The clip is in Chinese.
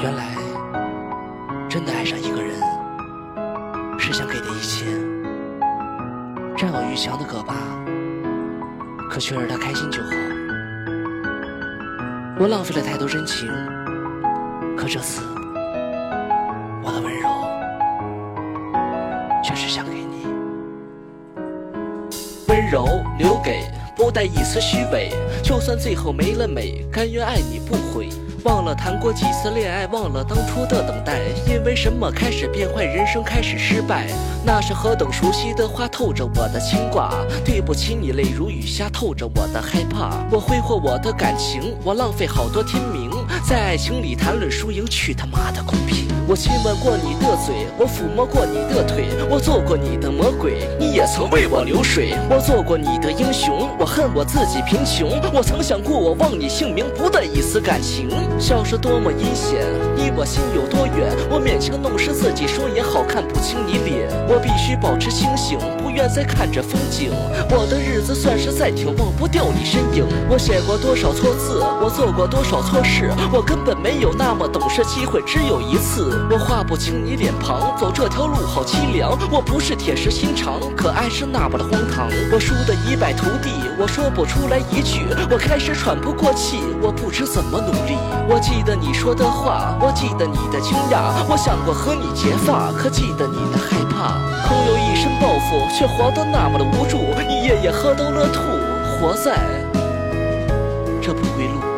原来，真的爱上一个人，是想给的一切，占有欲强的可怕，可却让他开心就好。我浪费了太多真情，可这次，我的温柔，却是想给你。温柔留给，不带一丝虚伪，就算最后没了美，甘愿爱你不悔。忘了谈过几次恋爱，忘了当初的等待，因为什么开始变坏，人生开始失败。那是何等熟悉的话，透着我的牵挂。对不起你，泪如雨下，透着我的害怕。我挥霍我的感情，我浪费好多天明，在爱情里谈论输赢，去他妈的公平。我亲吻过你的嘴，我抚摸过你的腿，我做过你的魔鬼，你也曾为我流水。我做过你的英雄，我恨我自己贫穷。我曾想过我忘你姓名，不带一丝感情。笑是多么阴险，离我心有多远？我勉强弄湿自己双眼，好看不清你脸。我必须保持清醒，不愿再看着风景。我的日子算是再挺，忘不掉你身我写过多少错字，我做过多少错事，我根本没有那么懂事，机会只有一次。我画不清你脸庞，走这条路好凄凉。我不是铁石心肠，可爱是那么的荒唐。我输得一败涂地，我说不出来一句，我开始喘不过气，我不知怎么努力。我记得你说的话，我记得你的惊讶，我想过和你结发，可记得你的害怕。空有一身抱负，却活得那么的无助，一夜夜喝到了吐，活在这不归路。